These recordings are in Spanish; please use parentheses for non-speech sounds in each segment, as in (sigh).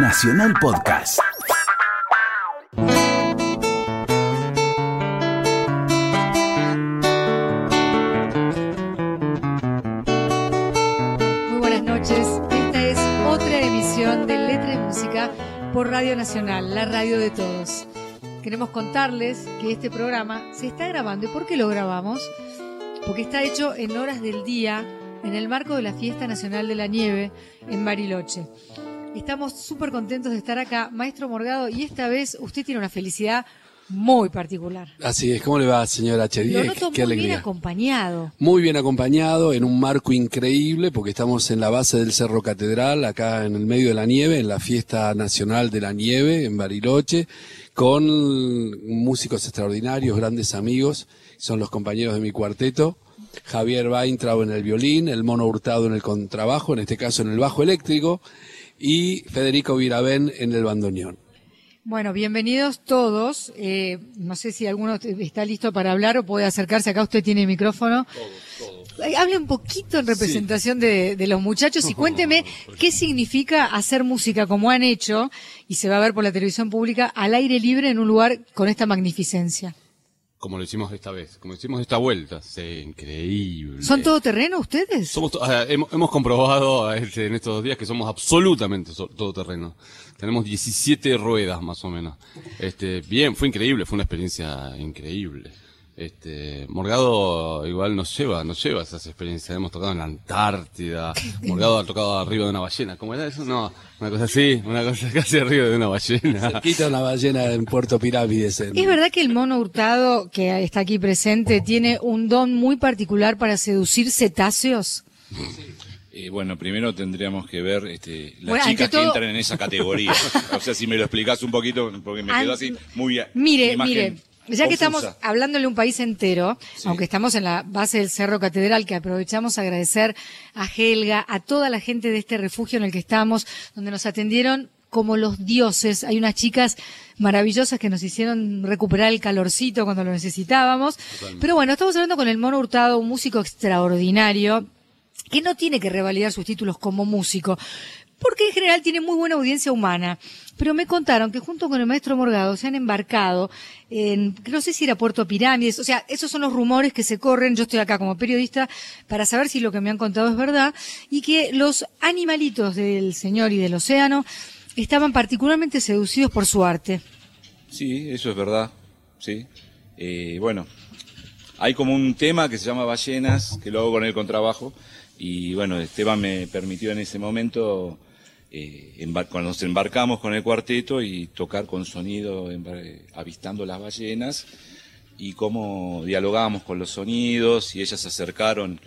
Nacional Podcast. Muy buenas noches. Esta es otra emisión de Letra y Música por Radio Nacional, la radio de todos. Queremos contarles que este programa se está grabando. ¿Y por qué lo grabamos? Porque está hecho en horas del día en el marco de la Fiesta Nacional de la Nieve en Bariloche. Estamos súper contentos de estar acá, Maestro Morgado, y esta vez usted tiene una felicidad muy particular. Así es, ¿cómo le va, señora Lo H10? noto Qué muy bien acompañado. Muy bien acompañado, en un marco increíble, porque estamos en la base del Cerro Catedral, acá en el medio de la nieve, en la Fiesta Nacional de la Nieve, en Bariloche, con músicos extraordinarios, grandes amigos, son los compañeros de mi cuarteto. Javier Weintraub en el violín, el Mono Hurtado en el contrabajo, en este caso en el bajo eléctrico, y Federico Viravén en el bandoneón. Bueno, bienvenidos todos. Eh, no sé si alguno está listo para hablar o puede acercarse. Acá usted tiene el micrófono. Eh, Hable un poquito en representación de, de los muchachos y (laughs) cuénteme qué significa hacer música como han hecho y se va a ver por la televisión pública al aire libre en un lugar con esta magnificencia. Como lo hicimos esta vez, como hicimos esta vuelta. Sí, increíble. ¿Son todoterreno ustedes? Somos to- ah, hemos, hemos comprobado (laughs) este, en estos dos días que somos absolutamente so- todoterreno. Tenemos 17 ruedas más o menos. Este, bien, fue increíble, fue una experiencia increíble. Este, Morgado igual nos lleva, nos lleva esas experiencias. Hemos tocado en la Antártida. (laughs) Morgado ha tocado arriba de una ballena. ¿Cómo era eso? No, una cosa así, una cosa (laughs) casi arriba de una ballena. Quita una ballena en Puerto Pirámides. en- ¿Es verdad que el mono hurtado que está aquí presente tiene un don muy particular para seducir cetáceos? Eh, bueno, primero tendríamos que ver este, las Bueno, chicas todo- que entran en esa categoría. (laughs) o sea, si me lo explicás un poquito, porque me quedó así muy... Mire, imagen mire, ya que estamos hablándole a un país entero, aunque estamos en la base del Cerro Catedral, que aprovechamos a agradecer a Helga, a toda la gente de este refugio en el que estamos, donde nos atendieron como los dioses. Hay unas chicas maravillosas que nos hicieron recuperar el calorcito cuando lo necesitábamos. Pero bueno, estamos hablando con el Mono Hurtado, un músico extraordinario, que no tiene que revalidar sus títulos como músico, porque en general tiene muy buena audiencia humana. Pero me contaron que junto con el maestro Morgado se han embarcado en, no sé si era Puerto Pirámides, o sea, esos son los rumores que se corren, yo estoy acá como periodista para saber si lo que me han contado es verdad, y que los animalitos del Señor y del océano estaban particularmente seducidos por su arte. Sí, eso es verdad. Sí. Eh, bueno, hay como un tema que se llama Ballenas, que lo hago con el contrabajo. Y bueno, Esteban me permitió en ese momento, eh, cuando nos embarcamos con el cuarteto y tocar con sonido, eh, avistando las ballenas y cómo dialogábamos con los sonidos y ellas se acercaron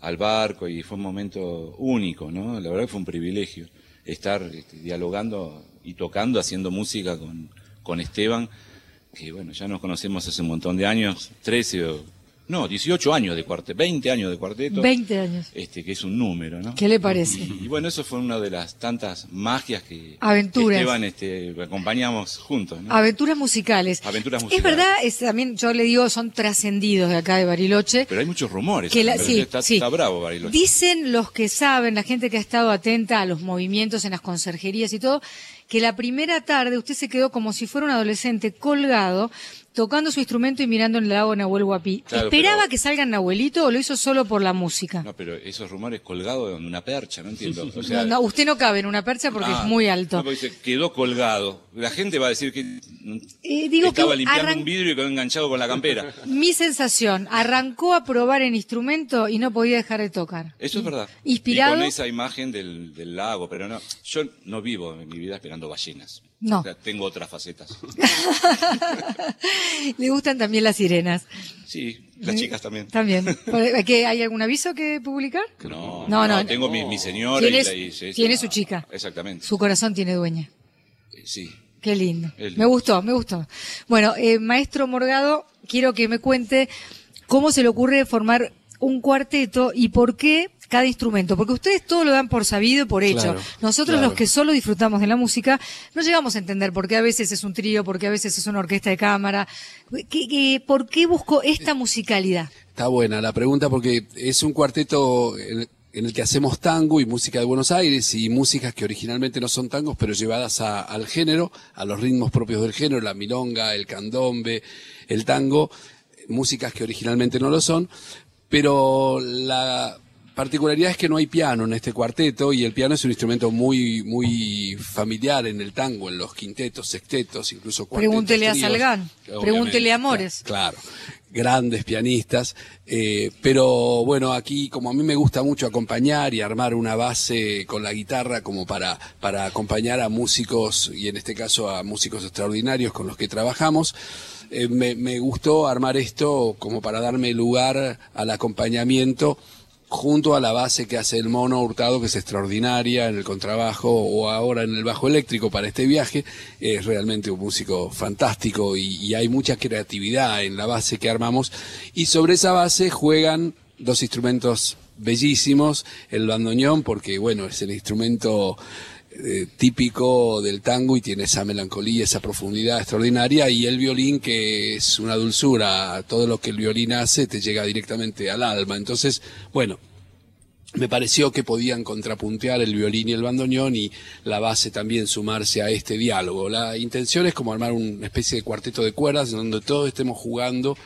al barco y fue un momento único, ¿no? La verdad que fue un privilegio estar este, dialogando y tocando, haciendo música con, con Esteban, que bueno, ya nos conocemos hace un montón de años, 13 o, no, 18 años de cuarteto, 20 años de cuarteto. 20 años. Este, que es un número, ¿no? ¿Qué le parece? Y, y bueno, eso fue una de las tantas magias que Aventuras. Esteban este, acompañamos juntos, ¿no? Aventuras musicales. Aventuras Es musicales. verdad, es, también yo le digo, son trascendidos de acá de Bariloche. Pero hay muchos rumores. Que la- sí, está, sí. está bravo Bariloche. Dicen los que saben, la gente que ha estado atenta a los movimientos en las conserjerías y todo, que la primera tarde usted se quedó como si fuera un adolescente colgado, tocando su instrumento y mirando en el lago Nahuel Huapi. Claro, ¿Esperaba pero- que salga Nahuelito o lo hizo solo por la música? No, pero esos rumores colgados en una percha, no entiendo. O sea, no, usted no cabe en una percha porque ah, es muy alto. No, porque quedó colgado. La gente va a decir que Eh, digo estaba que limpiando arran- un vidrio y quedó enganchado con la campera. (laughs) Mi sensación, arrancó a probar el instrumento y no podía dejar de tocar. Eso es verdad. Inspirado. Y con esa imagen del, del lago, pero no, yo no vivo en mi vida esperando ballenas. No. O sea, tengo otras facetas. (laughs) Le gustan también las sirenas. Sí, las chicas también. También. (laughs) ¿Qué, ¿Hay algún aviso que publicar? No, No, no. tengo mi, mi señora y Tiene, la y- tiene su chica. Exactamente. Su corazón tiene dueña. Eh, Sí. Qué lindo. Me gustó, me gustó. Bueno, eh, maestro Morgado, quiero que me cuente cómo se le ocurre formar un cuarteto y por qué cada instrumento, porque ustedes todo lo dan por sabido, por hecho. Claro, Nosotros claro. los que solo disfrutamos de la música, no llegamos a entender por qué a veces es un trío, por qué a veces es una orquesta de cámara, ¿Qué- qué- por qué busco esta musicalidad. Está buena la pregunta porque es un cuarteto, en el que hacemos tango y música de Buenos Aires y músicas que originalmente no son tangos, pero llevadas a- al género, a los ritmos propios del género, la milonga, el candombe, el tango, músicas que originalmente no lo son, pero la particularidad es que no hay piano en este cuarteto y el piano es un instrumento muy muy familiar en el tango, en los quintetos, sextetos, incluso cuartetos. Pregúntele a. Salgán, pregúntele a Mores. Claro, grandes pianistas, eh, pero bueno, aquí como a mí me gusta mucho acompañar y armar una base con la guitarra como para, para acompañar a músicos, y en este caso a músicos extraordinarios con los que trabajamos, eh, me, me gustó armar esto como para darme lugar al acompañamiento junto a la base que hace el mono Hurtado, que es extraordinaria en el contrabajo o ahora en el bajo eléctrico para este viaje, es realmente un músico fantástico y, hay mucha creatividad en la base que armamos. Y sobre esa base juegan dos instrumentos bellísimos, el bandoneón porque bueno, es el instrumento eh, típico del tango y tiene esa melancolía, esa profundidad extraordinaria y el violín que es una dulzura, todo lo que el violín hace te llega directamente al alma. Entonces, bueno, me pareció que podían contrapuntear el violín y el bandoneón y la base también sumarse a este diálogo. La intención es como armar una especie de cuarteto de cuerdas en donde todos estemos jugando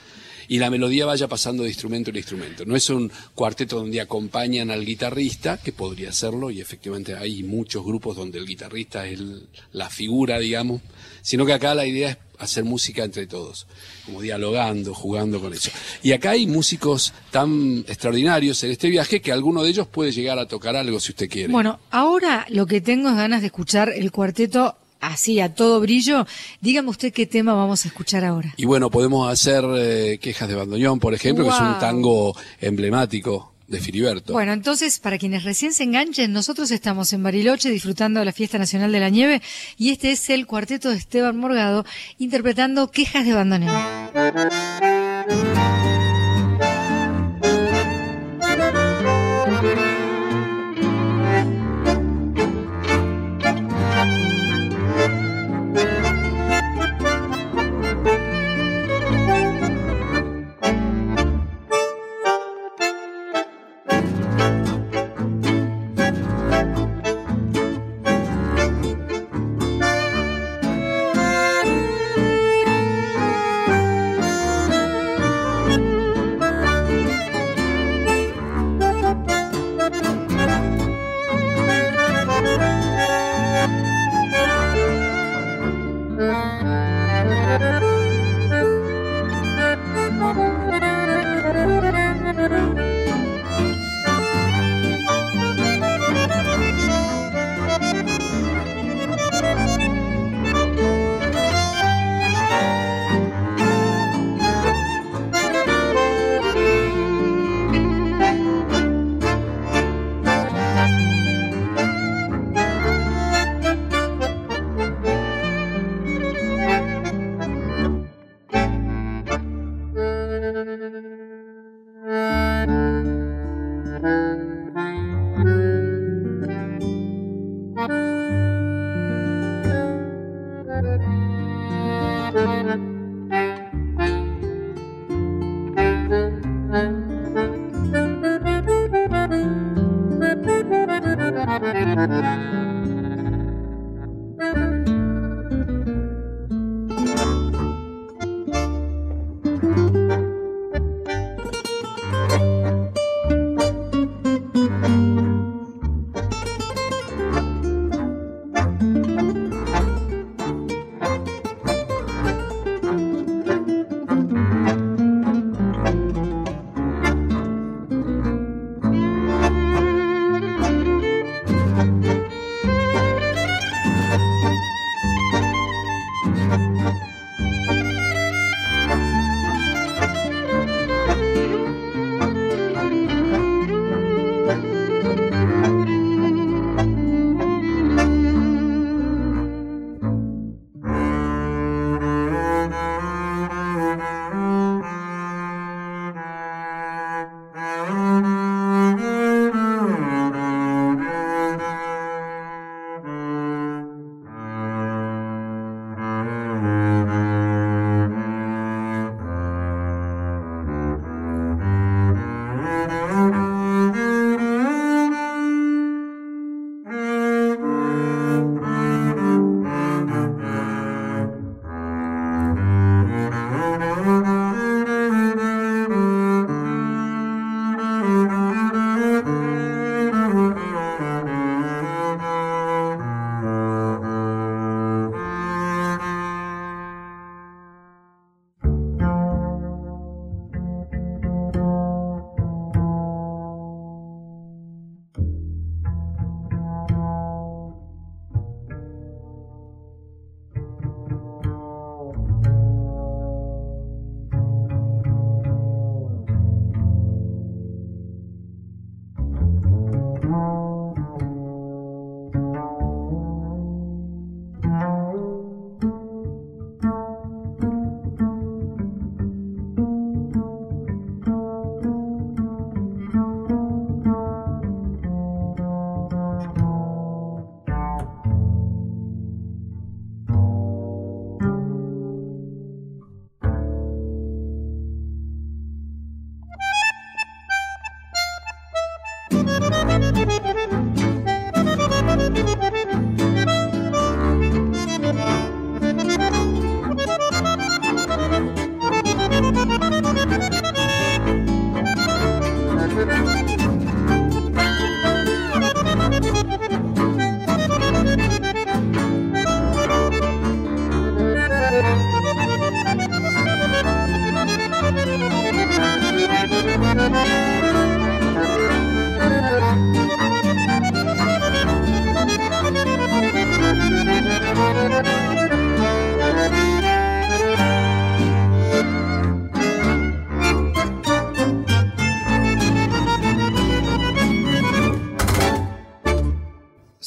y la melodía vaya pasando de instrumento en instrumento. No es un cuarteto donde acompañan al guitarrista, que podría serlo, y efectivamente hay muchos grupos donde el guitarrista es la figura, digamos, sino que acá la idea es hacer música entre todos, como dialogando, jugando con eso. Y acá hay músicos tan extraordinarios en este viaje que alguno de ellos puede llegar a tocar algo si usted quiere. Bueno, ahora lo que tengo es ganas de escuchar el cuarteto así a todo brillo. Dígame usted qué tema vamos a escuchar ahora. Y bueno, podemos hacer eh, quejas de bandoneón, por ejemplo, que es un tango emblemático de Filiberto. Bueno, entonces, para quienes recién se enganchen, nosotros estamos en Bariloche disfrutando de la Fiesta Nacional de la Nieve y este es el cuarteto de Esteban Morgado interpretando Quejas de Bandoneón.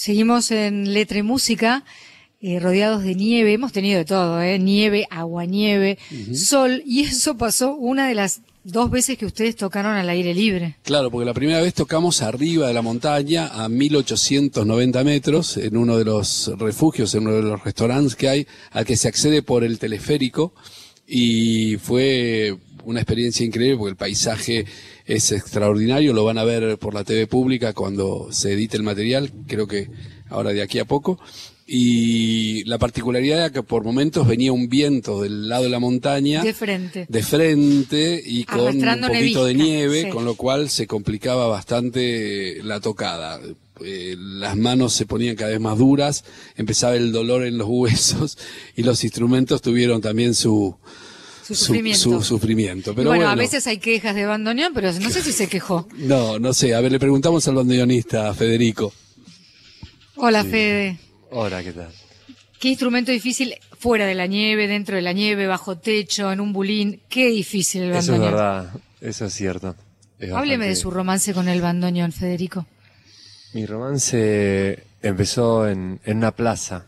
Seguimos en letra y música, eh, rodeados de nieve. Hemos tenido de todo, ¿eh? Nieve, agua, nieve, sol. Y eso pasó una de las dos veces que ustedes tocaron al aire libre. Claro, porque la primera vez tocamos arriba de la montaña, a 1890 metros, en uno de los refugios, en uno de los restaurantes que hay, al que se accede por el teleférico. Y fue una experiencia increíble porque el paisaje es extraordinario, lo van a ver por la TV pública cuando se edite el material, creo que ahora de aquí a poco. Y la particularidad era que por momentos venía un viento del lado de la montaña. De frente. De frente y con un poquito de nieve, sí. con lo cual se complicaba bastante la tocada. Eh, las manos se ponían cada vez más duras, empezaba el dolor en los (laughs) huesos y los instrumentos tuvieron también su, Su sufrimiento. su sufrimiento. Y Pero bueno, bueno, a veces hay quejas de bandoneón, pero no sé si se quejó. No, no sé. A ver, le preguntamos al bandoneonista, Federico. Hola, Fede. Hola, ¿qué tal? ¿Qué instrumento difícil fuera de la nieve, dentro de la nieve, bajo techo, en un bulín? Qué difícil el Eso es bandoneón. verdad, eso es cierto. Es Hábleme de su romance con el bandoneón, Federico. Mi romance empezó en, en una plaza.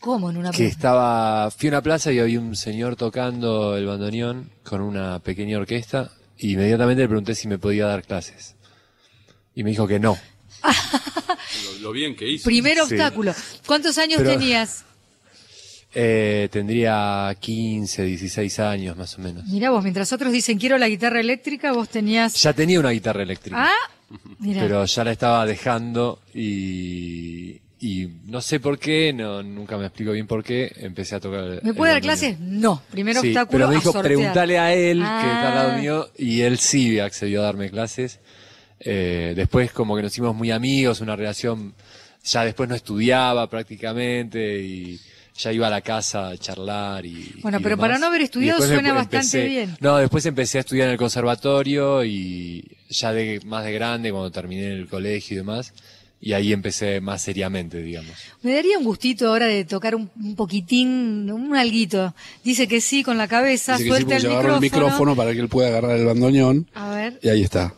¿Cómo en una Que estaba. Fui a una plaza y había un señor tocando el bandoneón con una pequeña orquesta. Y inmediatamente le pregunté si me podía dar clases. Y me dijo que no. (laughs) Lo, lo bien que hizo. Primer Sí. obstáculo. ¿Cuántos años Pero- tenías? (laughs) Eh, tendría 15, 16 años más o menos. Mirá vos, mientras otros dicen quiero la guitarra eléctrica, vos tenías... Ya tenía una guitarra eléctrica. Ah, mira. pero ya la estaba dejando y, y no sé por qué, no, nunca me explico bien por qué, empecé a tocar. el- ¿Me el puede dar clases? No. Primer Sí, obstáculo pero me a dijo, sortear. preguntale a él, que Ah. está al lado mío, y él sí accedió a darme clases. Eh, después como que nos hicimos muy amigos, una relación, ya después no estudiaba prácticamente y ya iba a la casa a charlar y... Bueno, y pero demás. para no haber estudiado suena me- bastante empecé- bien. No, después empecé a estudiar en el conservatorio y ya de más de grande, cuando terminé el colegio y demás, y ahí empecé más seriamente, digamos. Me daría un gustito ahora de tocar un, un poquitín, un alguito. Dice que sí con la cabeza, Dice que sí, suelta el agarro el micrófono. micrófono para que él pueda agarrar el bandoneón. A ver. Y ahí está.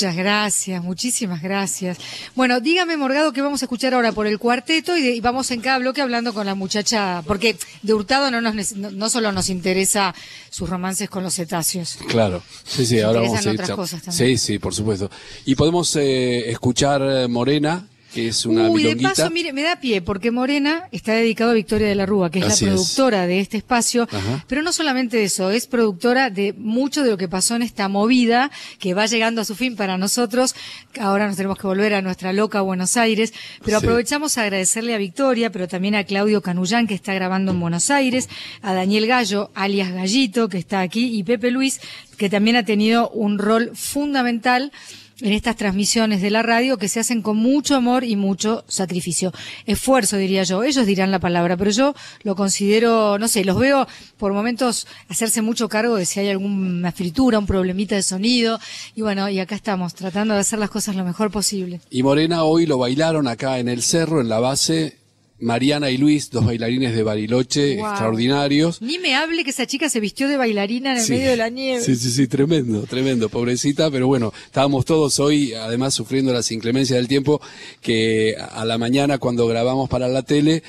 Muchas gracias, muchísimas gracias. Bueno, dígame, Morgado, que vamos a escuchar ahora por el cuarteto y, de- y vamos en cada bloque hablando con la muchacha, porque de Hurtado no, nos, nece- no, no solo nos interesa sus romances con los cetáceos. Claro. Sí, sí, Nos ahora vamos a otras cosas también. Sí, sí, por supuesto. Y podemos eh, escuchar eh, Morena, que es una Uy, de paso, mire, me da pie, porque Morena está dedicado a Victoria de la Rúa, que es Así la es. productora de este espacio. Ajá. Pero no solamente eso, es productora de mucho de lo que pasó en esta movida, que va llegando a su fin para nosotros. Ahora nos tenemos que volver a nuestra loca Buenos Aires. Pero Sí. aprovechamos a agradecerle a Victoria, pero también a Claudio Canullán, que está grabando en Buenos Aires, a Daniel Gallo, alias Gallito, que está aquí, y Pepe Luis, que también ha tenido un rol fundamental en estas transmisiones de la radio que se hacen con mucho amor y mucho sacrificio. Esfuerzo, diría yo. Ellos dirán la palabra, pero yo lo considero, no sé, los veo por momentos hacerse mucho cargo de si hay alguna fritura, un problemita de sonido. Y bueno, y acá estamos, tratando de hacer las cosas lo mejor posible. Y Morena hoy lo bailaron acá en el cerro, en la base. Mariana y Luis, dos bailarines de Bariloche Wow. extraordinarios. Ni me hable que esa chica se vistió de bailarina en el Sí. medio de la nieve. Sí, sí, sí, tremendo, tremendo, pobrecita, pero bueno, estábamos todos hoy, además, sufriendo las inclemencias del tiempo, que a la mañana cuando grabamos para la tele,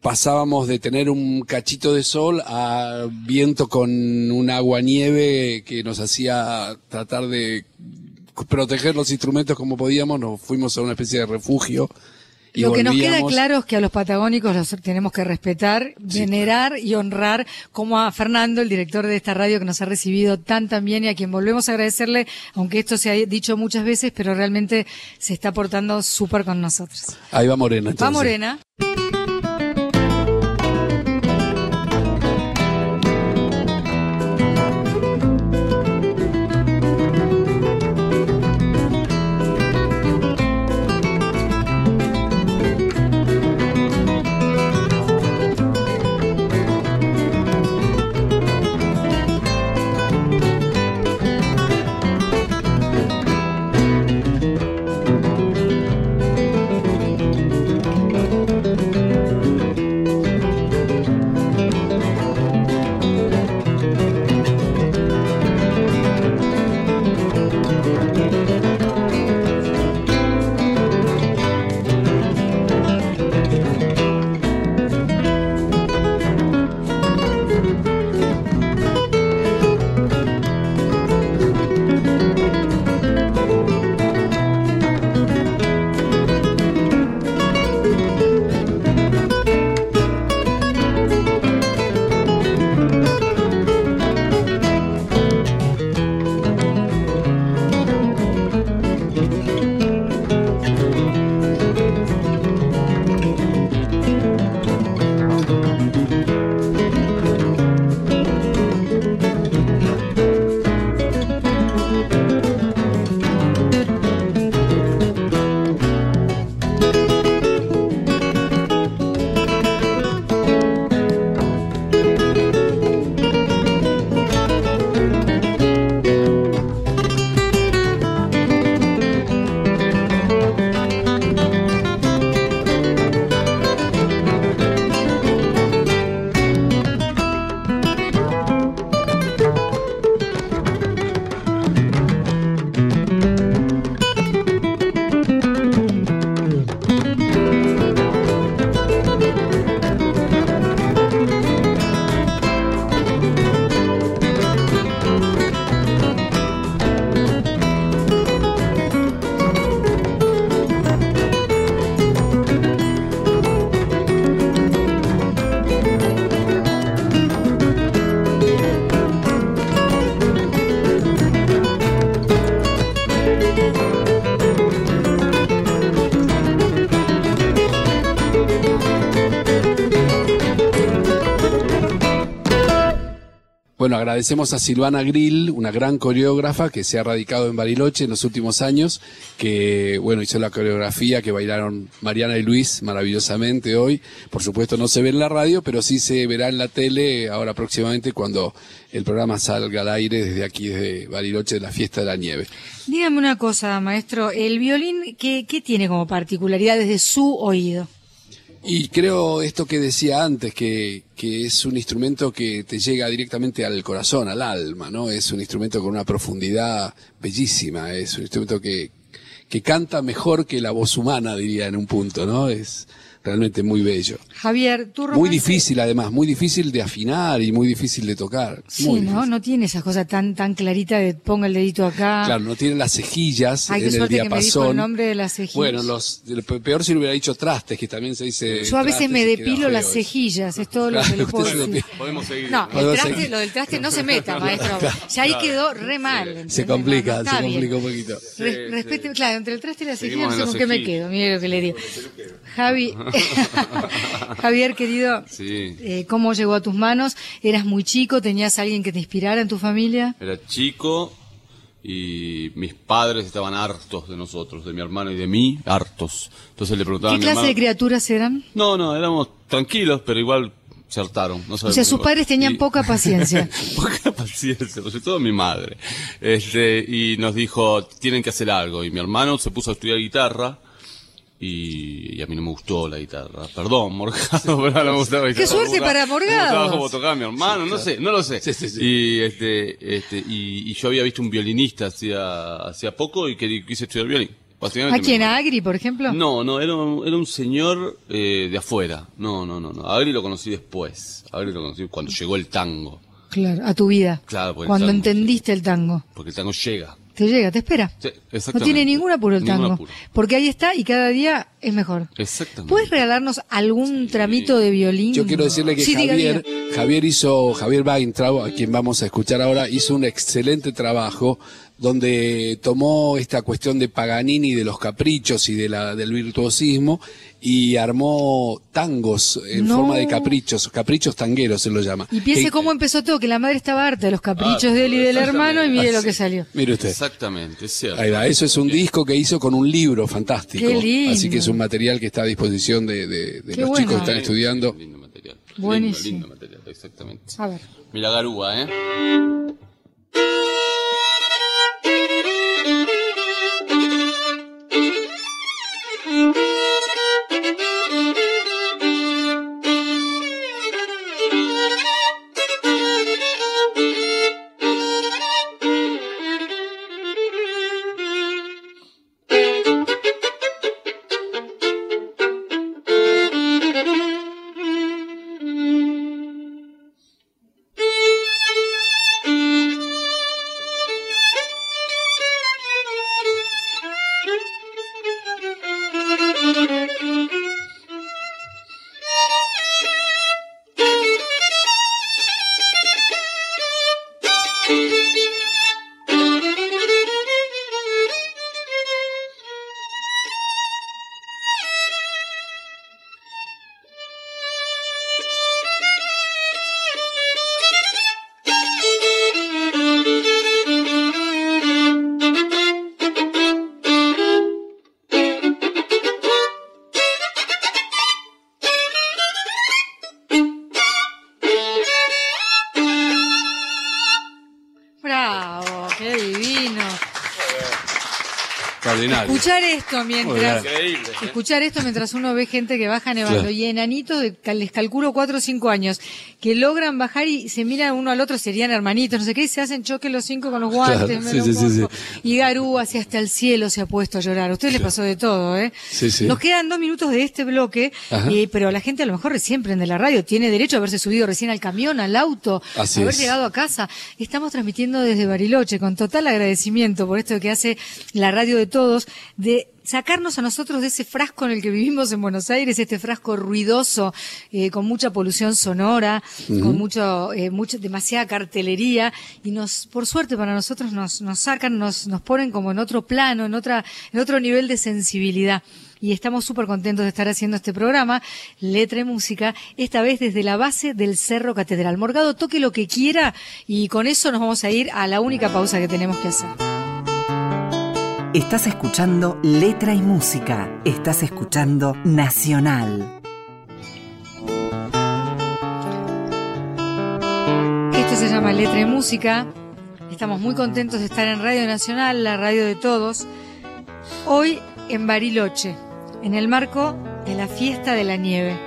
pasábamos de tener un cachito de sol a viento con un agua nieve que nos hacía tratar de proteger los instrumentos como podíamos, nos fuimos a una especie de refugio. Y Lo que nos queda claro es que a los patagónicos los tenemos que respetar, venerar y honrar, como a Fernando, el director de esta radio que nos ha recibido tan tan bien y a quien volvemos a agradecerle, aunque esto se ha dicho muchas veces, pero realmente se está portando súper con nosotros. Ahí va Morena. Va. Morena. Agradecemos a Silvana Grill, una gran coreógrafa que se ha radicado en Bariloche en los últimos años, que bueno, hizo la coreografía que bailaron Mariana y Luis maravillosamente hoy. Por supuesto no se ve en la radio, pero sí se verá en la tele ahora próximamente cuando el programa salga al aire desde aquí, desde Bariloche, de la fiesta de la nieve. Dígame una cosa, maestro, el violín, ¿qué, qué tiene como particularidad desde su oído? Y creo esto que decía antes, que, que es un instrumento que te llega directamente al corazón, al alma, ¿no? Es un instrumento con una profundidad bellísima, es un instrumento que, que canta mejor que la voz humana, diría en un punto, ¿no? Es realmente muy bello. Javier, tú Muy romance- difícil además, muy difícil de afinar y muy difícil de tocar. Sí, Muy ¿no? difícil. No tiene esa cosa tan tan clarita de ponga el dedito acá. Claro, no tiene las cejillas Ay, en el suerte que me dijo diapasón. el nombre de las cejillas. Bueno, los, pe- peor si le hubiera dicho trastes, que también se dice. Yo a veces me depilo las cejillas, es todo lo que le puedo se decir. depila. Podemos seguir. No, el traste, seguir. lo del traste no se meta, (laughs) maestro. Ya ahí quedó re mal. ¿entendés? Se complica, No, se complica un poquito. Re- respete, claro, entre el traste y la cejilla, Seguimos no sé con qué me quedo, mire lo que le digo. Javi, (laughs) (laughs) Javier, querido, Sí. eh, ¿cómo llegó a tus manos? ¿Eras muy chico? ¿Tenías alguien que te inspirara en tu familia? Era chico y mis padres estaban hartos de nosotros, de mi hermano y de mí, hartos. Entonces le preguntaba ¿Qué a mi clase hermano- de criaturas eran? No, no, éramos tranquilos, pero igual se hartaron. No O sea, sus padres tenían Y- poca (laughs) paciencia. (laughs) poca paciencia, sobre todo mi madre. Este, y nos dijo, tienen que hacer algo. Y mi hermano se puso a estudiar guitarra. Y, y a mí no me gustó la guitarra. Perdón, Morgado, (laughs) pero no me gustaba la Qué guitarra. suerte Me gustaba- para Morgado. tocaba mi hermano, no sé, no lo sé. Sí, sí, sí. Y, este, este, y, y yo había visto un violinista hacía, hacía poco y que quise estudiar violín. ¿A quién? ¿A Agri, por ejemplo? no, no, era un, era un señor eh, de afuera. No, no, no, no. A Agri lo conocí después. A Agri lo conocí cuando llegó el tango. Claro, a tu vida. Claro, Cuando el tango- entendiste el tango. Porque el tango llega. Te llega, te espera. Sí, No tiene ningún apuro el tango. apuro. Porque ahí está y cada día es mejor. Exactamente. ¿Puedes regalarnos algún tramito de violín? Yo quiero decirle que Sí, diga, Javier, diga. Javier hizo, Javier Weintraub, a quien vamos a escuchar ahora, hizo un excelente trabajo donde tomó esta cuestión de Paganini, de los caprichos y de la, del virtuosismo y armó tangos en No. forma de caprichos, caprichos tangueros se lo llama. Y piense Que- cómo empezó todo, que la madre estaba harta de los caprichos Ah, de él y del hermano y mire lo Así. que salió. Mire usted. Exactamente, es cierto. Ahí va, eso es un disco que hizo con un libro fantástico. Qué lindo. Así que es un material que está a disposición de, de- de Qué los bueno. chicos que están estudiando. Lindo material. Buenísimo. Lindo, lindo material, exactamente. A ver. Mira Garúa, ¿eh? Escuchar esto mientras. ¿eh? escuchar esto mientras uno ve gente que baja nevando Claro. y enanitos de les calculo cuatro o cinco años que logran bajar y se miran uno al otro serían hermanitos no sé qué y se hacen choque los cinco con los guantes Claro, sí, sí, sí, y Garú hacia hasta el cielo se ha puesto a llorar. A ustedes les pasó de todo eh Sí, sí. nos quedan dos minutos de este bloque eh, pero la gente a lo mejor recién prende la radio tiene derecho a haberse subido recién al camión al auto Así haber es. llegado a casa. Estamos transmitiendo desde Bariloche con total agradecimiento por esto que hace la radio de todos de sacarnos a nosotros de ese frasco en el que vivimos en Buenos Aires, este frasco ruidoso, eh, con mucha polución sonora, con mucho, eh, mucha, demasiada cartelería, y nos, por suerte para nosotros nos, nos sacan, nos, nos ponen como en otro plano, en otra, en otro nivel de sensibilidad. Y estamos súper contentos de estar haciendo este programa, Letra y Música, esta vez desde la base del Cerro Catedral. Morgado, toque lo que quiera y con eso nos vamos a ir a la única pausa que tenemos que hacer. Estás escuchando Letra y Música. Estás escuchando Nacional. Esto se llama Letra y Música. Estamos muy contentos de estar en Radio Nacional, la radio de todos. Hoy en Bariloche, en el marco de la fiesta de la nieve.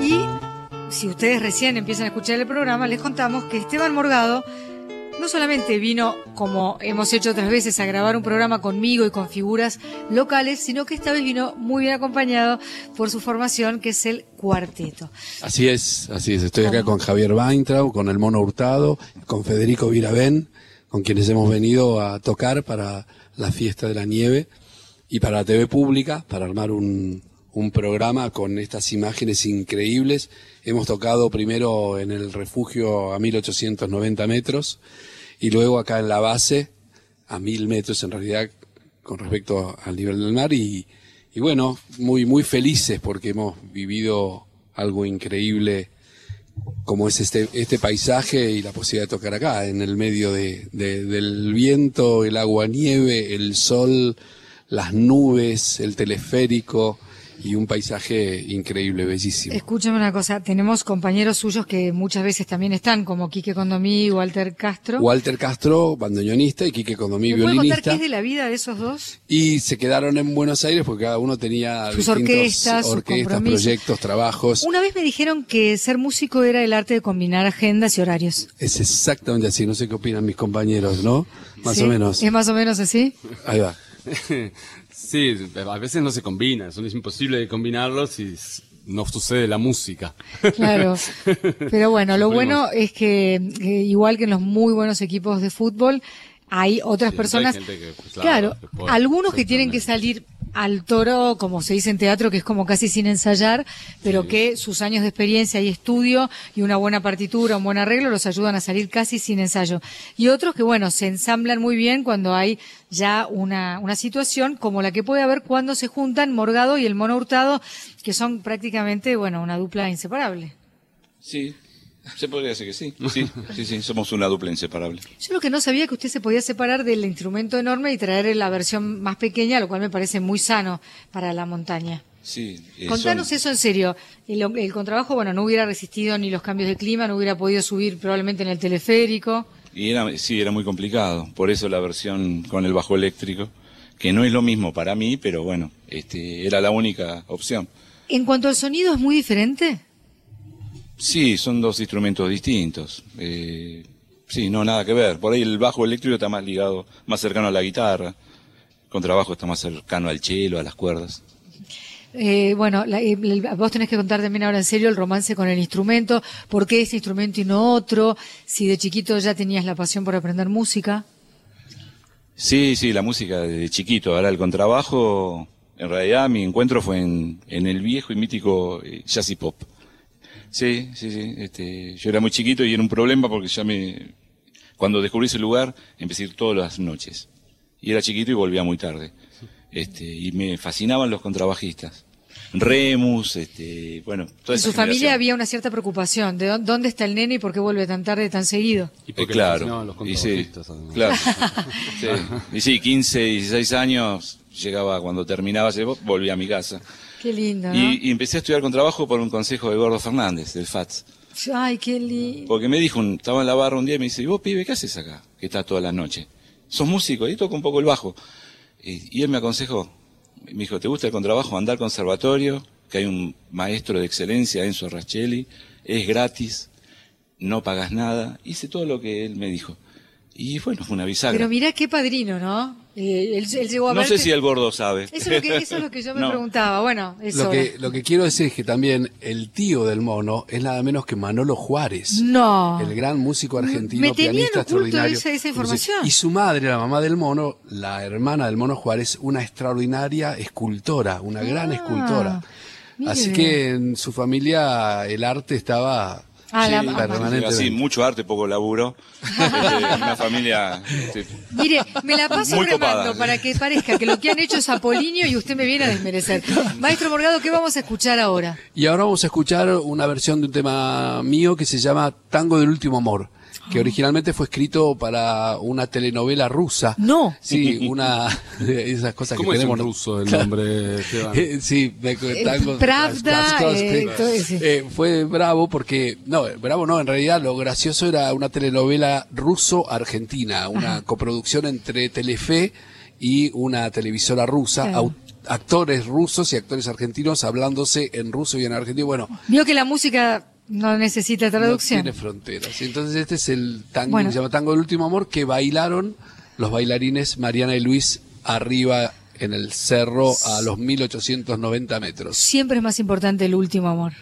Y si ustedes recién empiezan a escuchar el programa, les contamos que Esteban Morgado no solamente vino, como hemos hecho otras veces, a grabar un programa conmigo y con figuras locales, sino que esta vez vino muy bien acompañado por su formación, que es el cuarteto. Así es, así es. Estoy acá con Javier Weintraub, con el Mono Hurtado, con Federico Viravén, con quienes hemos venido a tocar para la fiesta de la nieve y para la TV pública, para armar un, un programa con estas imágenes increíbles. Hemos tocado primero en el refugio a 1890 metros y luego acá en la base a mil metros en realidad con respecto al nivel del mar y, bueno, muy, muy felices porque hemos vivido algo increíble como es este, este paisaje y la posibilidad de tocar acá, en el medio de- del viento, el agua nieve, el sol, las nubes, el teleférico y un paisaje increíble, bellísimo. Escúchame una cosa, tenemos compañeros suyos que muchas veces también están, como Quique Condomí, Walter Castro. Walter Castro, bandoneonista, y Quique Condomí, ¿Me puede contar violinista. qué es de la vida de esos dos? Y se quedaron en Buenos Aires porque cada uno tenía Sus distintos orquestas, sus proyectos, trabajos. Una vez me dijeron que ser músico era el arte de combinar agendas y horarios. Es exactamente así, no sé qué opinan mis compañeros, ¿no? Más ¿Sí? o menos. ¿Es más o menos así? Ahí va. (laughs) Sí, a veces no se combinan, son es imposible de combinarlos y no sucede la música. Claro. (laughs) Pero bueno, lo bueno es que, igual que en los muy buenos equipos de fútbol, hay otras Sí, personas. hay gente que, pues, claro, claro, que puede, algunos que tienen que salir al toro, como se dice en teatro, que es como casi sin ensayar, pero que sus años de experiencia y estudio y una buena partitura, un buen arreglo los ayudan a salir casi sin ensayo. Y otros que, bueno, se ensamblan muy bien cuando hay ya una, una situación como la que puede haber cuando se juntan Morgado y el Mono Hurtado, que son prácticamente, bueno, una dupla inseparable. Sí, se podría decir que sí. Sí, sí, sí, somos una dupla inseparable. Yo lo que no sabía que usted se podía separar del instrumento enorme y traer la versión más pequeña, lo cual me parece muy sano para la montaña. Sí, eh, Contanos son- eso en serio. El, el contrabajo, bueno, no hubiera resistido ni los cambios de clima, no hubiera podido subir probablemente en el teleférico. Y era, sí, era muy complicado. Por eso la versión con el bajo eléctrico, que no es lo mismo para mí, pero bueno, este, era la única opción. En cuanto al sonido, ¿es muy diferente? Sí, son dos instrumentos distintos. Eh, sí, no, nada que ver. Por ahí el bajo eléctrico está más ligado, más cercano a la guitarra. El contrabajo está más cercano al cello, a las cuerdas. Eh, bueno, la- el- vos tenés que contar también ahora en serio el romance con el instrumento, por qué ese instrumento y no otro, si de chiquito ya tenías la pasión por aprender música. Sí, sí, la música desde chiquito. Ahora el contrabajo, en realidad mi encuentro fue en, en el viejo y mítico eh, jazz y pop. Sí, sí, sí. Este, yo era muy chiquito y era un problema porque ya me, cuando descubrí ese lugar, empecé a ir todas las noches. Y era chiquito y volvía muy tarde. Este, y me fascinaban los contrabajistas. Remus, este, bueno, toda En esa su familia generación. había una cierta preocupación de dó- dónde está el nene y por qué vuelve tan tarde, tan seguido. Y Eh, claro. los y sí, claro. (laughs) Sí. Y sí, 15, 16 años, llegaba cuando terminaba, ese- volvía a mi casa. Qué lindo, ¿no? Y, y empecé a estudiar con trabajo por un consejo de Gordo Fernández, del FATS. Ay, qué lindo. Porque me dijo, un- estaba en la barra un día y me dice, ¿y vos, pibe, qué haces acá? Que está toda la noche. ¿Sos músico? Y toco un poco el bajo. Y, y él me aconsejó, me dijo, ¿te gusta el contrabajo? Anda al conservatorio, que hay un maestro de excelencia, Enzo Raschelli, es gratis, no pagas nada. Hice todo lo que él me dijo. Y bueno, fue una bisagra. Pero mirá qué padrino, ¿no? Eh, él, él llegó a no verte- sé si el gordo sabe. Eso es lo que, eso es lo que yo me (laughs) No. preguntaba. Bueno, eso. Lo que, lo que quiero decir es que también el tío del mono es nada menos que Manolo Juárez. No. El gran músico argentino, Me pianista extraordinario. esa- esa información. Y su madre, la mamá del mono, la hermana del mono Juárez, una extraordinaria escultora, una gran Ah, escultora. mire. Así que en su familia el arte estaba Ah, la- sí, mucho arte, poco laburo. (laughs) Este, una familia... este, Mire, me la paso remando copada. para que parezca que lo que han hecho es Apolinio y usted me viene a desmerecer. Maestro Morgado, ¿qué vamos a escuchar ahora? Y ahora vamos a escuchar una versión de un tema mío que se llama Tango del Último Amor, que Ah. originalmente fue escrito para una telenovela rusa. No. Sí, una de esas cosas ¿Cómo que es en tenemos. ruso el (laughs) nombre? (laughs) Eh, Sí, me- tango, Pravda, eh, eh, fue bravo porque, no, bravo no, en realidad lo gracioso era una telenovela ruso-argentina, una coproducción entre Telefe y una televisora rusa, Claro. actores rusos y actores argentinos hablándose en ruso y en argentino. Bueno, Vio que la música no necesita traducción. no tiene fronteras. Entonces este es el tango Bueno. se llama Tango del Último Amor que bailaron los bailarines Mariana y Luis arriba en el cerro a los 1890 metros. Siempre es más importante el último amor.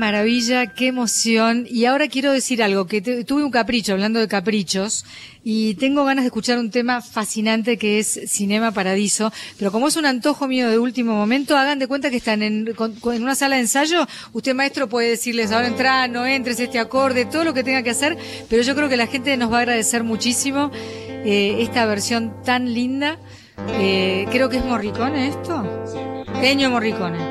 Maravilla, qué emoción. Y ahora quiero decir algo, que tuve un capricho, hablando de caprichos, y tengo ganas de escuchar un tema fascinante que es Cinema Paradiso, pero como es un antojo mío de último momento, hagan de cuenta que están en, con- en una sala de ensayo, usted maestro puede decirles, ahora entra, no entres, este acorde, todo lo que tenga que hacer, pero yo creo que la gente nos va a agradecer muchísimo eh, esta versión tan linda. Eh, creo que es Morricone esto. Peño Morricone.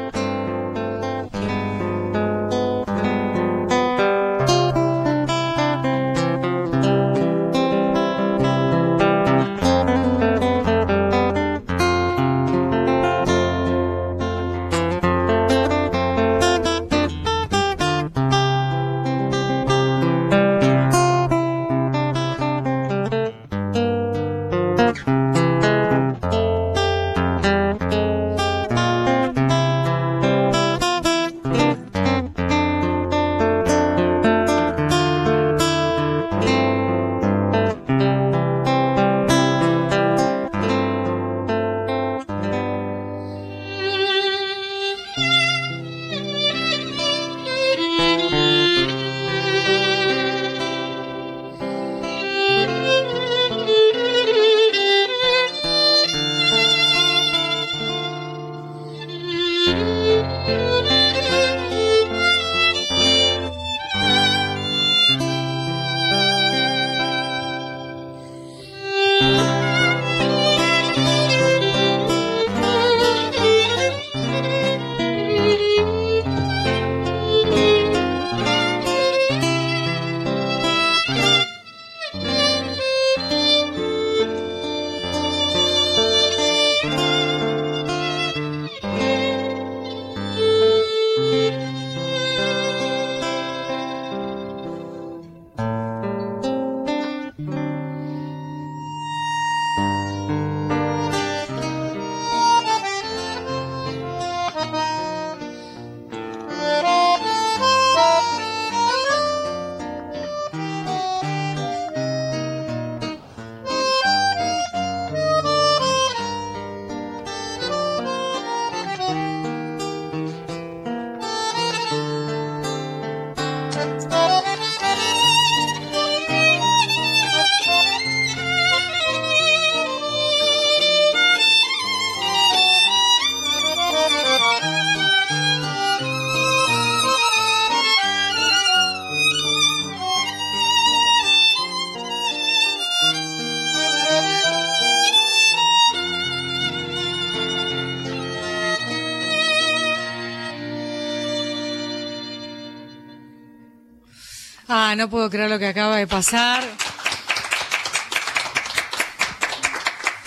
Ah, no puedo creer lo que acaba de pasar.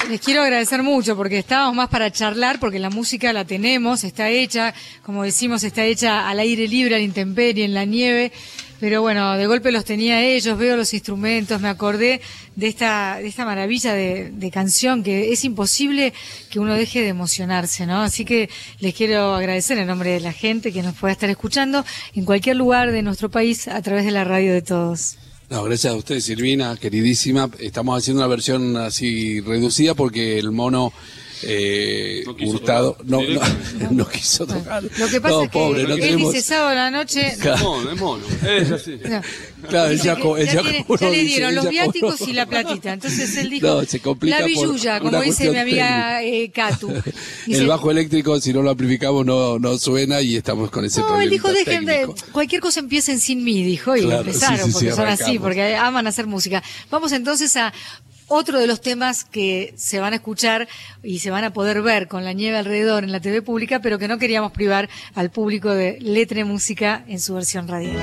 Les quiero agradecer mucho porque estábamos más para charlar, porque la música la tenemos, está hecha, como decimos, está hecha al aire libre, a la intemperie, en la nieve. Pero bueno, de golpe los tenía ellos, veo los instrumentos, me acordé de esta, de esta maravilla de, canción que es imposible que uno deje de emocionarse, ¿no? Así que les quiero agradecer en nombre de la gente que nos pueda estar escuchando en cualquier lugar de nuestro país a través de la radio de todos. No, gracias a usted, Silvina, queridísima. Estamos haciendo una versión así reducida porque el mono eh, No quiso Hurtado tocar. no, no, (laughs) no quiso tocar. Lo que pasa no, es que pobre, no él tenemos. dice sábado a la noche. (laughs) Claro. Es mono, es mono. Es así. No. Claro, él Dice ya que co- él ya ya tiene- ya le dieron los viáticos y la platita. Entonces él dijo, No, se complica la billulla, como dice mi amiga eh, Catu. (laughs) Dice, el bajo eléctrico, si no lo amplificamos, no, no suena y estamos con ese no, problema. él dijo, dejen de, cualquier cosa empiecen sin mí, dijo, y Claro, empezaron, sí, sí, sí, porque son así, porque aman hacer música. Vamos entonces a otro de los temas que se van a escuchar y se van a poder ver con la nieve alrededor en la TV pública, pero que no queríamos privar al público de letra y música en su versión radial.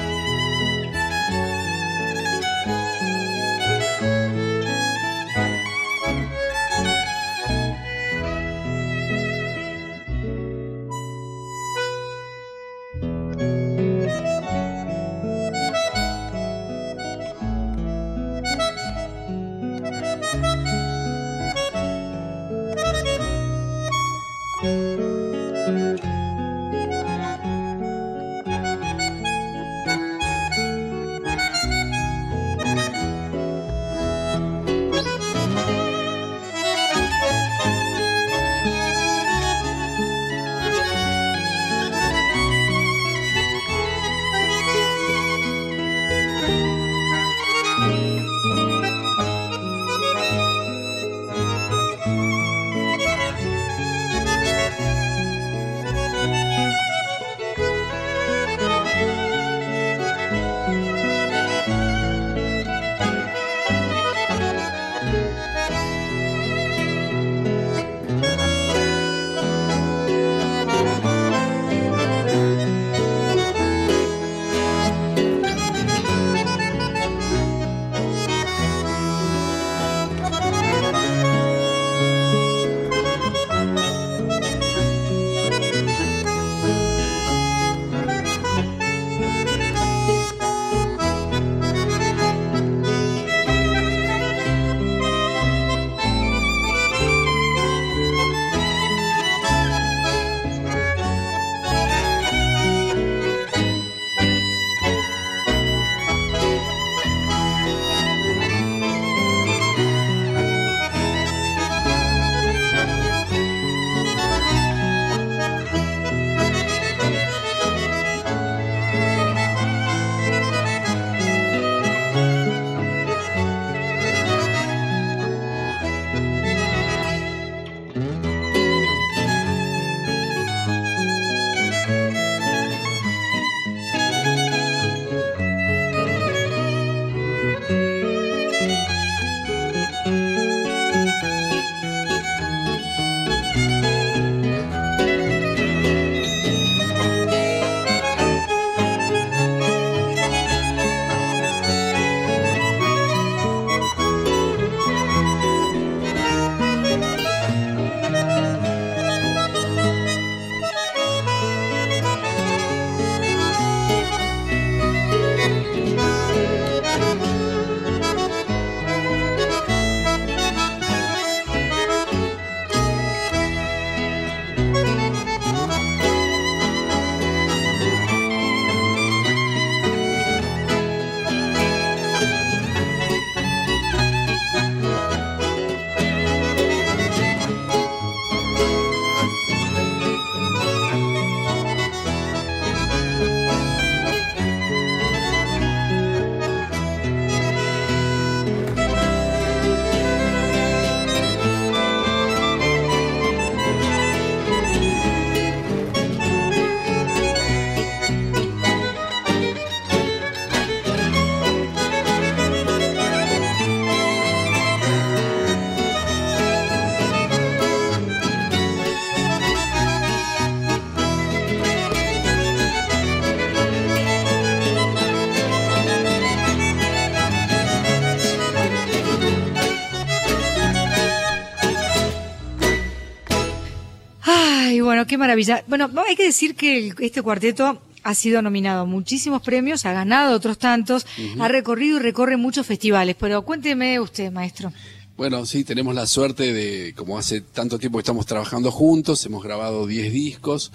Maravilla. Bueno, hay que decir que el- este cuarteto ha sido nominado a muchísimos premios, ha ganado otros tantos, ha recorrido y recorre muchos festivales. Pero cuénteme usted, maestro. Bueno, sí, tenemos la suerte de, como hace tanto tiempo que estamos trabajando juntos, hemos grabado 10 discos,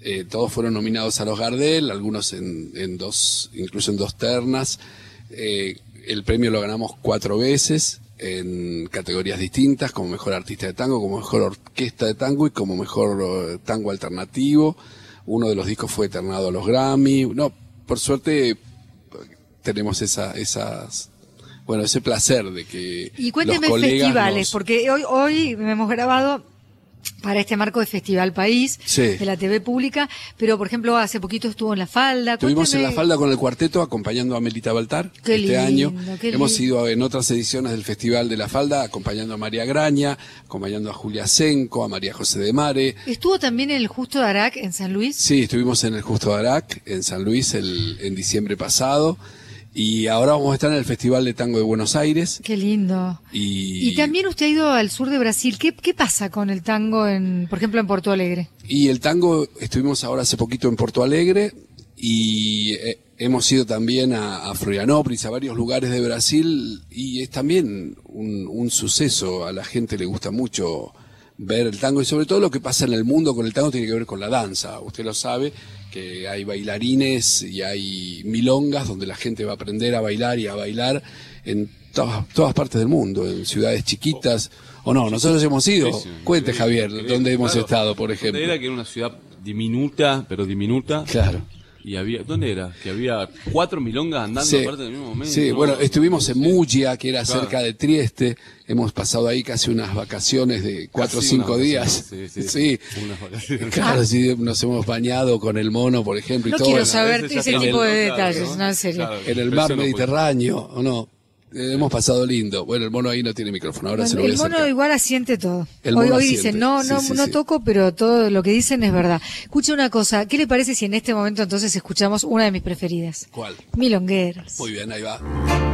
eh, todos fueron nominados a los Gardel, algunos en, en dos, incluso en dos ternas. Eh, el premio lo ganamos cuatro veces en categorías distintas, como mejor artista de tango, como mejor orquesta de tango y como mejor eh, tango alternativo. Uno de los discos fue eternado a los Grammy. No, por suerte tenemos esa, esas, bueno, ese placer de que Y cuénteme los colegas festivales, nos- porque hoy, hoy hemos grabado para este marco de Festival País, Sí. de la TV pública, pero por ejemplo hace poquito estuvo en La Falda. Estuvimos en la falda con el cuarteto acompañando a Melita Baltar Qué este lindo, año. qué Hemos ido en otras ediciones del Festival de la Falda acompañando a María Graña, acompañando a Julia Senco, a María José de Mare. Estuvo también en el Justo de Arac, en San Luis. Sí, estuvimos en el Justo de Arac, en San Luis, el, en diciembre pasado. Y ahora vamos a estar en el Festival de Tango de Buenos Aires. Qué lindo. Y, Y también usted ha ido al sur de Brasil. ¿Qué, qué pasa con el tango, en, por ejemplo, en Porto Alegre? Y el tango, estuvimos ahora hace poquito en Porto Alegre y eh, hemos ido también a, a Florianópolis, a varios lugares de Brasil y es también un, un suceso. A la gente le gusta mucho ver el tango y sobre todo lo que pasa en el mundo con el tango tiene que ver con la danza. Usted lo sabe que hay bailarines y hay milongas donde la gente va a aprender a bailar y a bailar en todas, todas partes del mundo, en ciudades chiquitas. O no, nosotros hemos ido. Cuente, Javier. ¿dónde hemos estado, por ¿Dónde ejemplo? era que era una ciudad diminuta, pero diminuta? Claro. Y había, ¿dónde era? Que había cuatro milongas andando Sí, aparte del mismo momento. sí, ¿no? bueno, estuvimos en Mugia, que era Claro. cerca de Trieste. Hemos pasado ahí casi unas vacaciones de cuatro o cinco días. sí, sí. Sí. Unas vacaciones. Claro, sí, nos hemos bañado con el mono, por ejemplo, y No todo quiero saber ese tipo de detalles, ¿no? no, en serio. Claro. en el mar eso no puede- Mediterráneo, ¿o no? Eh, hemos pasado lindo. Bueno, el mono ahí no tiene micrófono, ahora se lo voy el mono igual asiente todo. El hoy hoy dicen, no, no, sí, no toco, pero todo lo que dicen es verdad. Escucha una cosa, ¿qué le parece si en este momento entonces escuchamos una de mis preferidas? ¿Cuál? Milongueras. Muy bien, ahí va.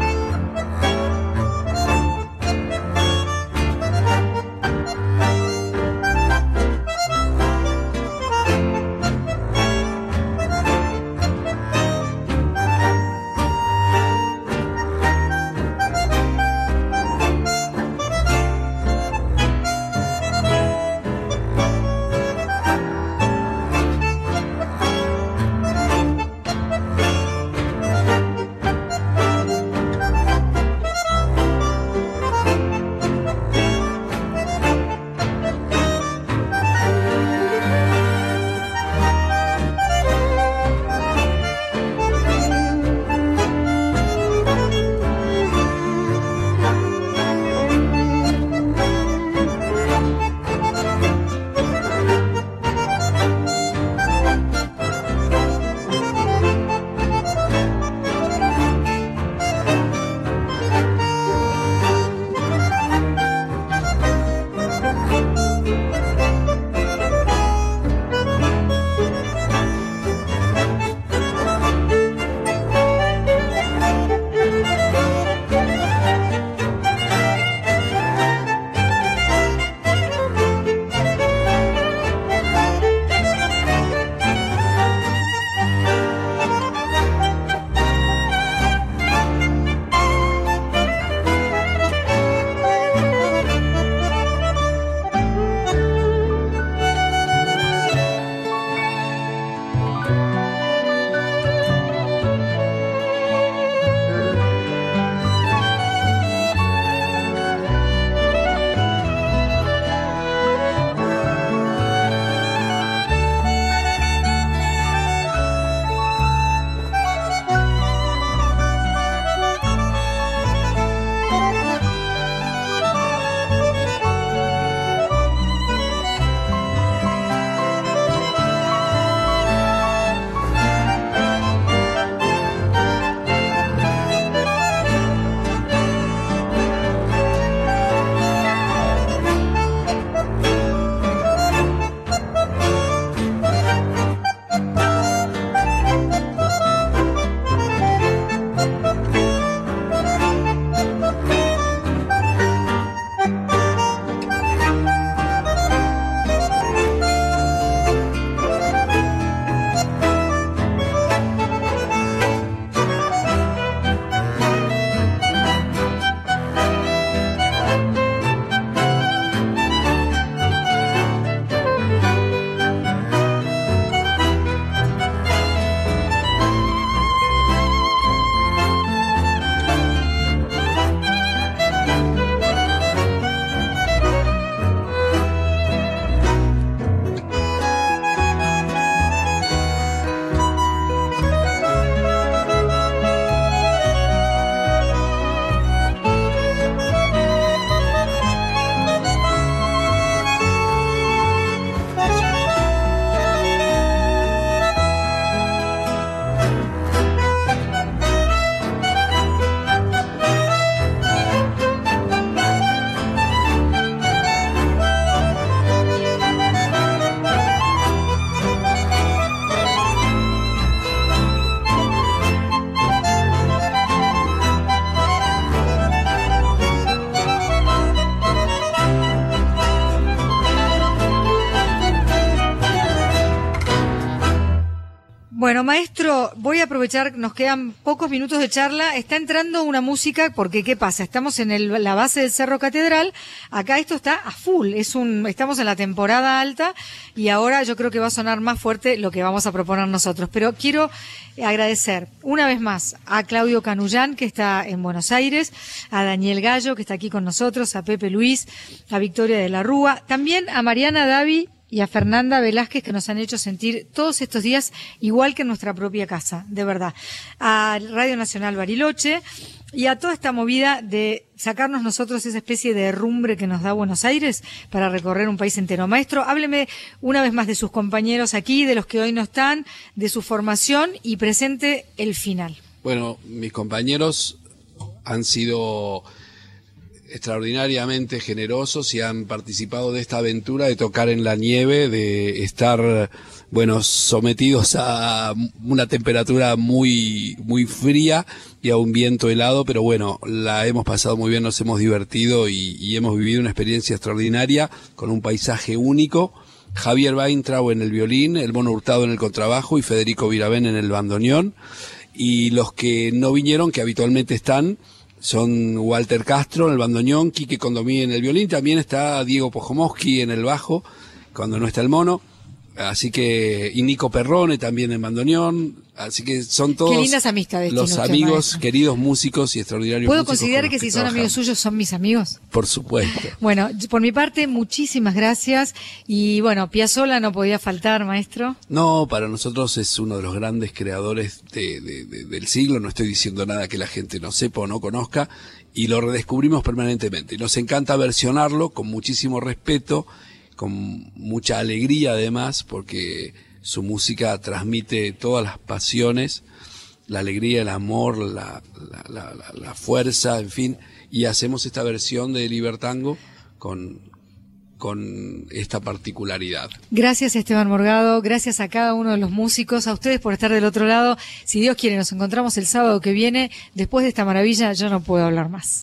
Nos quedan pocos minutos de charla. Está entrando una música, porque ¿qué pasa? Estamos en la base del Cerro Catedral. Acá esto está a full. Es un, estamos en la temporada alta y ahora yo creo que va a sonar más fuerte lo que vamos a proponer nosotros. Pero quiero agradecer una vez más a Claudio Canullán, que está en Buenos Aires, a Daniel Gallo, que está aquí con nosotros, a Pepe Luis, a Victoria de la Rúa, también a Mariana Davi y a Fernanda Velázquez que nos han hecho sentir todos estos días igual que en nuestra propia casa, de verdad. A Radio Nacional Bariloche y a toda esta movida de sacarnos nosotros esa especie de herrumbre que nos da Buenos Aires para recorrer un país entero. Maestro, hábleme una vez más de sus compañeros aquí, de los que hoy no están, de su formación y presente el final. Bueno, mis compañeros han sido extraordinariamente generosos y han participado de esta aventura de tocar en la nieve, de estar, bueno, sometidos a una temperatura muy, muy fría y a un viento helado, pero bueno, la hemos pasado muy bien, nos hemos divertido y, hemos vivido una experiencia extraordinaria con un paisaje único. Javier Weintraub en el violín, el Mono Hurtado en el contrabajo y Federico Viravén en el bandoneón. Y los que no vinieron, que habitualmente están, son Walter Castro en el bandoneón, Quique Condomí en el violín, también está Diego Pojomowski en el bajo, cuando no está el mono. Así que, y Nico Perrone también en bandoneón. Así que son todos lindas amistades los amigos, maestro. queridos músicos y extraordinarios ¿Puedo músicos considerar con que si son amigos suyos son mis amigos? Por supuesto. (laughs) Bueno, por mi parte, muchísimas gracias. Y bueno, Piazzola no podía faltar, maestro. No, para nosotros es uno de los grandes creadores de- de- de- del siglo. No estoy diciendo nada que la gente no sepa o no conozca. Y lo redescubrimos permanentemente. Y Nos encanta versionarlo con muchísimo respeto, con mucha alegría además, porque su música transmite todas las pasiones, la alegría, el amor, la, la- fuerza, en fin. Y hacemos esta versión de Libertango con, con esta particularidad. Gracias Esteban Morgado, gracias a cada uno de los músicos, a ustedes por estar del otro lado. Si Dios quiere, nos encontramos el sábado que viene. Después de esta maravilla, yo no puedo hablar más.